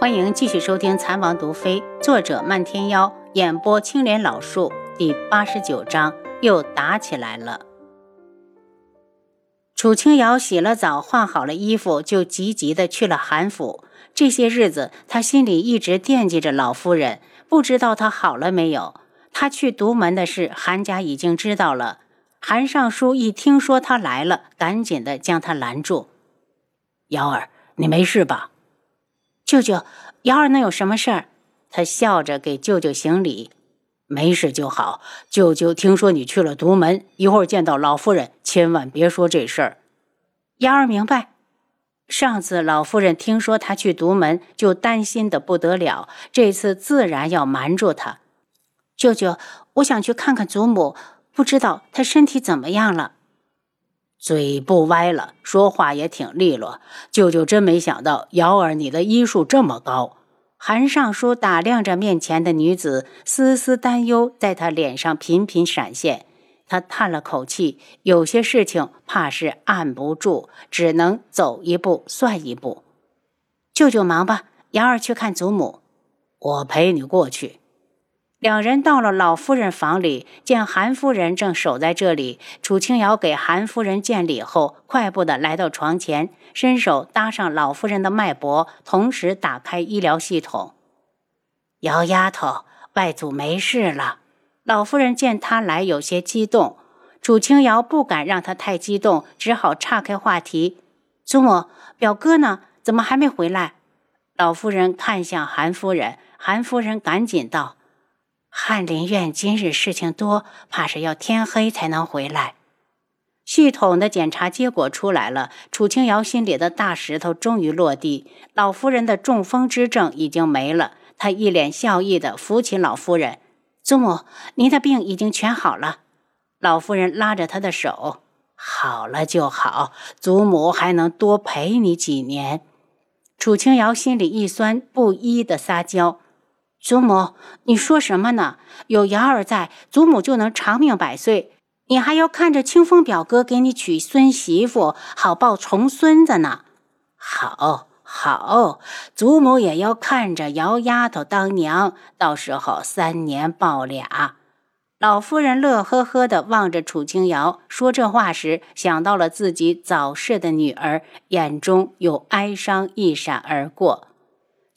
欢迎继续收听《残王毒妃》，作者漫天妖，演播青莲老树，第八十九章又打起来了。楚清瑶洗了澡，换好了衣服，就急急的去了韩府。这些日子，他心里一直惦记着老夫人，不知道她好了没有。他去独门的事，韩家已经知道了。韩尚书一听说他来了，赶紧的将他拦住：“瑶儿，你没事吧？”舅舅，幺儿能有什么事儿？他笑着给舅舅行礼：“没事就好。舅舅听说你去了独门，一会儿见到老夫人，千万别说这事儿。”幺儿明白。上次老夫人听说他去独门，就担心的不得了，这次自然要瞒住他。舅舅，我想去看看祖母，不知道她身体怎么样了。嘴不歪了，说话也挺利落。舅舅真没想到，瑶儿你的医术这么高。韩尚书打量着面前的女子，丝丝担忧在他脸上频频闪现。他叹了口气，有些事情怕是按不住，只能走一步算一步。舅舅忙吧，瑶儿去看祖母，我陪你过去。两人到了老夫人房里，见韩夫人正守在这里。楚清瑶给韩夫人见礼后，快步的来到床前，伸手搭上老夫人的脉搏，同时打开医疗系统。姚丫头，外祖没事了。老夫人见他来，有些激动。楚清瑶不敢让他太激动，只好岔开话题：“祖母，表哥呢？怎么还没回来？”老夫人看向韩夫人，韩夫人赶紧道。翰林院今日事情多，怕是要天黑才能回来。系统的检查结果出来了，楚清瑶心里的大石头终于落地。老夫人的中风之症已经没了，她一脸笑意的扶起老夫人：“祖母，您的病已经全好了。”老夫人拉着她的手：“好了就好，祖母还能多陪你几年。”楚清瑶心里一酸，不依的撒娇。祖母，你说什么呢？有瑶儿在，祖母就能长命百岁。你还要看着清风表哥给你娶孙媳妇，好抱重孙子呢。好，好，祖母也要看着姚丫头当娘，到时候三年抱俩。老夫人乐呵呵地望着楚清瑶，说这话时想到了自己早逝的女儿，眼中有哀伤一闪而过。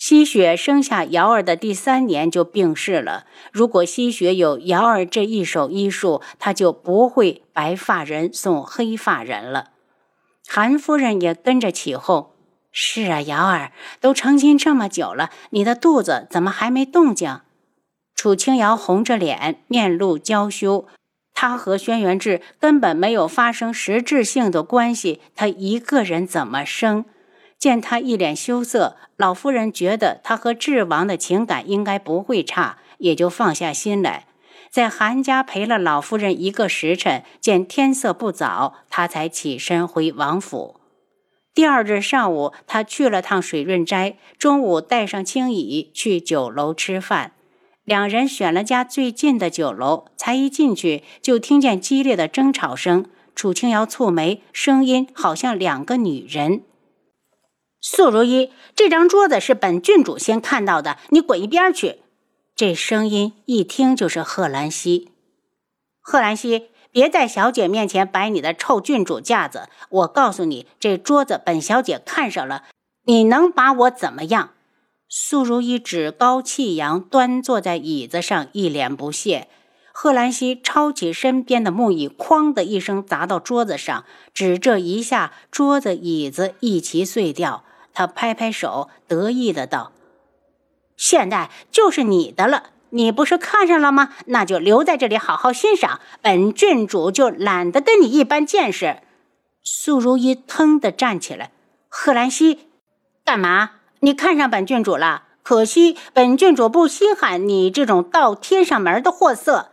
西雪生下瑶儿的第三年就病逝了。如果西雪有瑶儿这一手医术，她就不会白发人送黑发人了。韩夫人也跟着起哄：“是啊，瑶儿都成亲这么久了，你的肚子怎么还没动静？”楚清瑶红着脸，面露娇羞。她和轩辕志根本没有发生实质性的关系，她一个人怎么生？见他一脸羞涩，老夫人觉得他和智王的情感应该不会差，也就放下心来。在韩家陪了老夫人一个时辰，见天色不早，他才起身回王府。第二日上午，他去了趟水润斋，中午带上青羽去酒楼吃饭。两人选了家最近的酒楼，才一进去就听见激烈的争吵声。楚清瑶蹙眉，声音好像两个女人。素如意，这张桌子是本郡主先看到的，你滚一边去！这声音一听就是贺兰溪。贺兰溪，别在小姐面前摆你的臭郡主架子！我告诉你，这桌子本小姐看上了，你能把我怎么样？素如意趾高气扬，端坐在椅子上，一脸不屑。贺兰溪抄起身边的木椅，哐的一声砸到桌子上，只这一下，桌子椅子一齐碎掉。他拍拍手，得意的道：“现在就是你的了，你不是看上了吗？那就留在这里好好欣赏。本郡主就懒得跟你一般见识。”苏如意腾的站起来：“贺兰溪，干嘛？你看上本郡主了？可惜本郡主不稀罕你这种倒贴上门的货色。”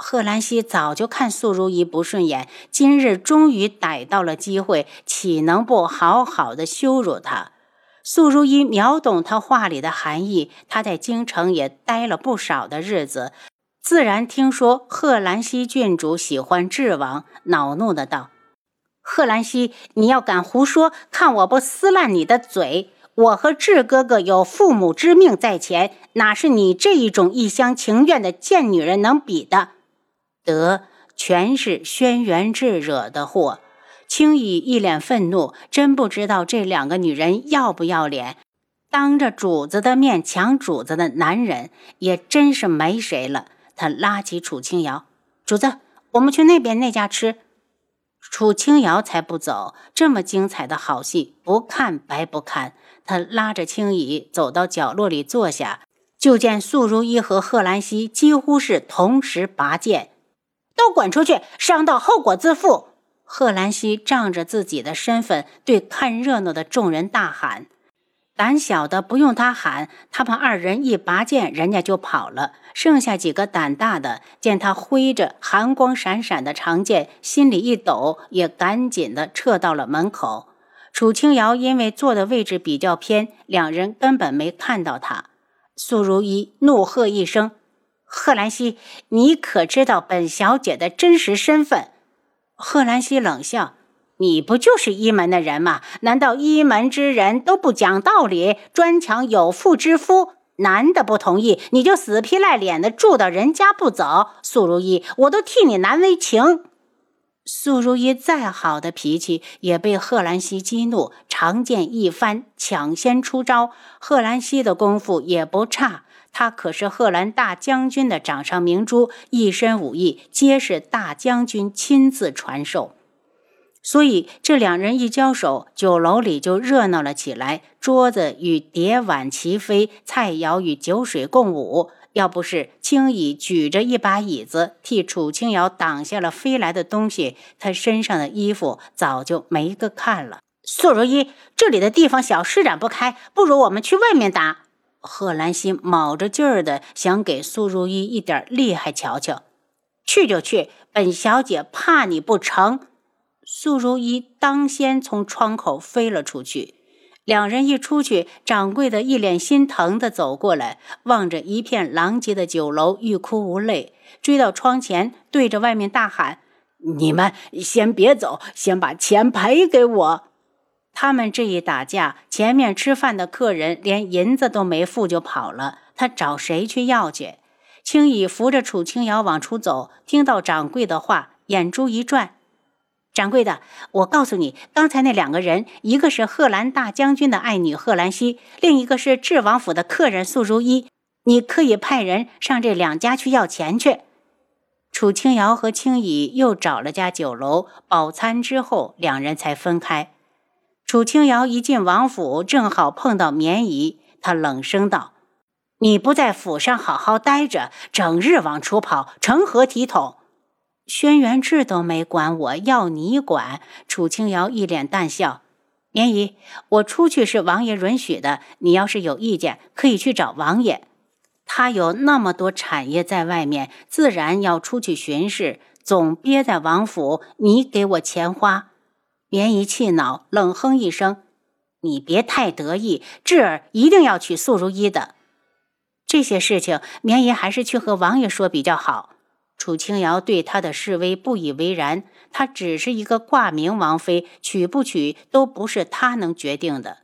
贺兰溪早就看素如意不顺眼，今日终于逮到了机会，岂能不好好的羞辱她？素如意秒懂他话里的含义，她在京城也待了不少的日子，自然听说贺兰溪郡主喜欢智王，恼怒的道：“贺兰溪，你要敢胡说，看我不撕烂你的嘴！我和智哥哥有父母之命在前，哪是你这一种一厢情愿的贱女人能比的？得，全是轩辕志惹的祸。青羽一脸愤怒，真不知道这两个女人要不要脸，当着主子的面抢主子的男人，也真是没谁了。他拉起楚清瑶，主子，我们去那边那家吃。楚清瑶才不走，这么精彩的好戏，不看白不看。他拉着青羽走到角落里坐下，就见素如意和贺兰溪几乎是同时拔剑，都滚出去，伤到后果自负。贺兰溪仗着自己的身份，对看热闹的众人大喊。胆小的不用他喊，他们二人一拔剑，人家就跑了。剩下几个胆大的，见他挥着寒光闪闪的长剑，心里一抖，也赶紧的撤到了门口。楚清瑶因为坐的位置比较偏，两人根本没看到他。苏如意怒喝一声：“贺兰溪，你可知道本小姐的真实身份？”贺兰溪冷笑。你不就是一门的人吗？难道一门之人都不讲道理，专抢有妇之夫？男的不同意，你就死皮赖脸的住到人家不走？素如意，我都替你难为情。素如一再好的脾气，也被贺兰溪激怒，长剑一翻，抢先出招。贺兰溪的功夫也不差，他可是贺兰大将军的掌上明珠，一身武艺皆是大将军亲自传授。所以这两人一交手，酒楼里就热闹了起来，桌子与碟碗齐飞，菜肴与酒水共舞。要不是青羽举着一把椅子替楚清瑶挡下了飞来的东西，他身上的衣服早就没个看了。素如意，这里的地方小，施展不开，不如我们去外面打。贺兰心卯着劲儿的想给苏如意一点厉害瞧瞧，去就去，本小姐怕你不成？素如意当先从窗口飞了出去，两人一出去，掌柜的一脸心疼的走过来，望着一片狼藉的酒楼，欲哭无泪，追到窗前，对着外面大喊：“你们先别走，先把钱赔给我！”他们这一打架，前面吃饭的客人连银子都没付就跑了，他找谁去要去？青羽扶着楚青瑶往出走，听到掌柜的话，眼珠一转。掌柜的，我告诉你，刚才那两个人，一个是贺兰大将军的爱女贺兰溪，另一个是智王府的客人素如一。你可以派人上这两家去要钱去。楚清瑶和青羽又找了家酒楼饱餐之后，两人才分开。楚清瑶一进王府，正好碰到绵姨，她冷声道：“你不在府上好好待着，整日往出跑，成何体统？”轩辕志都没管我，要你管？楚清瑶一脸淡笑。绵姨，我出去是王爷允许的，你要是有意见，可以去找王爷。他有那么多产业在外面，自然要出去巡视，总憋在王府，你给我钱花？绵姨气恼，冷哼一声：“你别太得意，智儿一定要娶素如意的。这些事情，绵姨还是去和王爷说比较好。”楚清瑶对他的示威不以为然，她只是一个挂名王妃，娶不娶都不是她能决定的。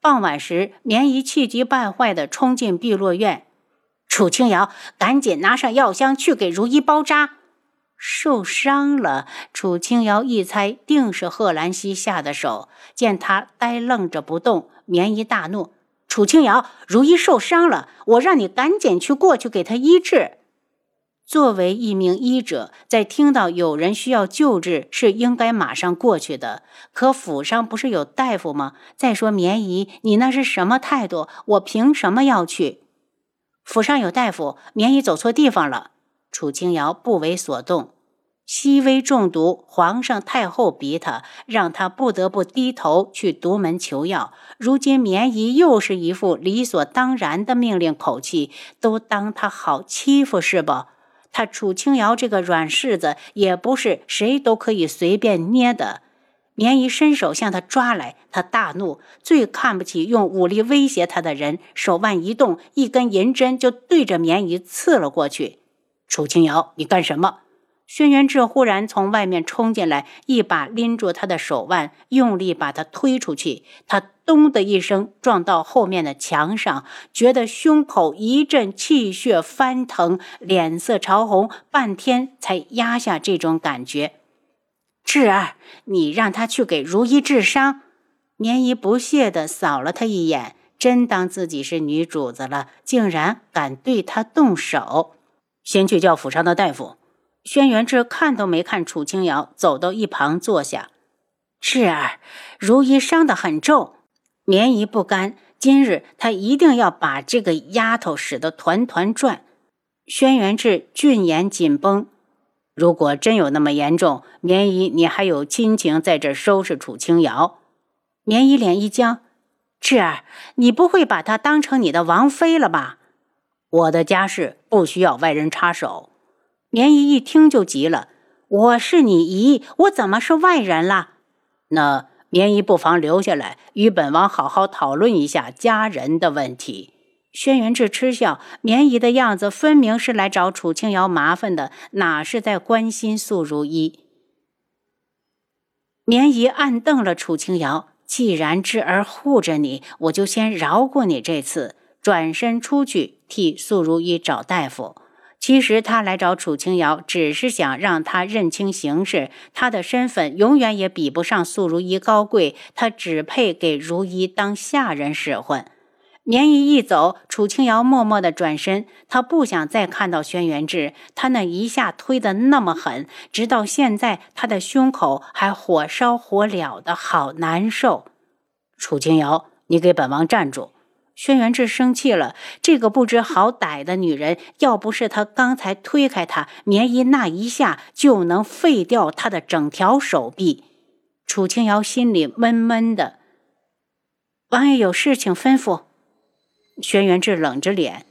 傍晚时，绵姨气急败坏地冲进碧落院，楚清瑶，赶紧拿上药箱去给如意包扎。受伤了，楚清瑶一猜，定是贺兰溪下的手。见他呆愣着不动，绵姨大怒：“楚清瑶，如意受伤了，我让你赶紧去过去给她医治。”作为一名医者，在听到有人需要救治，是应该马上过去的。可府上不是有大夫吗？再说绵姨，你那是什么态度？我凭什么要去？府上有大夫，绵姨走错地方了。楚清瑶不为所动。熹微中毒，皇上太后逼他，让他不得不低头去独门求药。如今绵姨又是一副理所当然的命令口气，都当他好欺负是不？他楚清瑶这个软柿子也不是谁都可以随便捏的。棉姨伸手向他抓来，他大怒，最看不起用武力威胁他的人，手腕一动，一根银针就对着棉姨刺了过去。楚清瑶，你干什么？轩辕志忽然从外面冲进来，一把拎住他的手腕，用力把他推出去。他咚的一声撞到后面的墙上，觉得胸口一阵气血翻腾，脸色潮红，半天才压下这种感觉。志儿，你让他去给如意治伤。绵姨不屑地扫了他一眼，真当自己是女主子了，竟然敢对他动手。先去叫府上的大夫。轩辕志看都没看楚清瑶，走到一旁坐下。智儿，如意伤得很重，绵姨不甘，今日他一定要把这个丫头使得团团转。轩辕志俊颜紧绷。如果真有那么严重，绵姨你还有亲情在这收拾楚清瑶？绵姨脸一僵，智儿，你不会把她当成你的王妃了吧？我的家事不需要外人插手。绵姨一听就急了：“我是你姨，我怎么是外人了？”那绵姨不妨留下来，与本王好好讨论一下家人的问题。轩辕志嗤笑，绵姨的样子分明是来找楚清瑶麻烦的，哪是在关心素如一？绵姨暗瞪了楚清瑶：“既然智儿护着你，我就先饶过你这次。”转身出去替素如一找大夫。其实他来找楚清瑶，只是想让他认清形势。他的身份永远也比不上素如意高贵，他只配给如意当下人使唤。绵姨一走，楚清瑶默默地转身。他不想再看到轩辕志，他那一下推得那么狠，直到现在，他的胸口还火烧火燎的，好难受。楚清瑶，你给本王站住！轩辕志生气了，这个不知好歹的女人，要不是他刚才推开她，棉衣那一下就能废掉他的整条手臂。楚清瑶心里闷闷的。王爷有事请吩咐。轩辕志冷着脸：“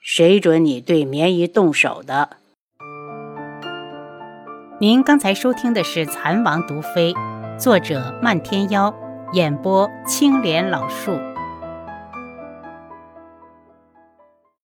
谁准你对棉衣动手的？”您刚才收听的是《蚕王毒妃》，作者漫天妖，演播青莲老树。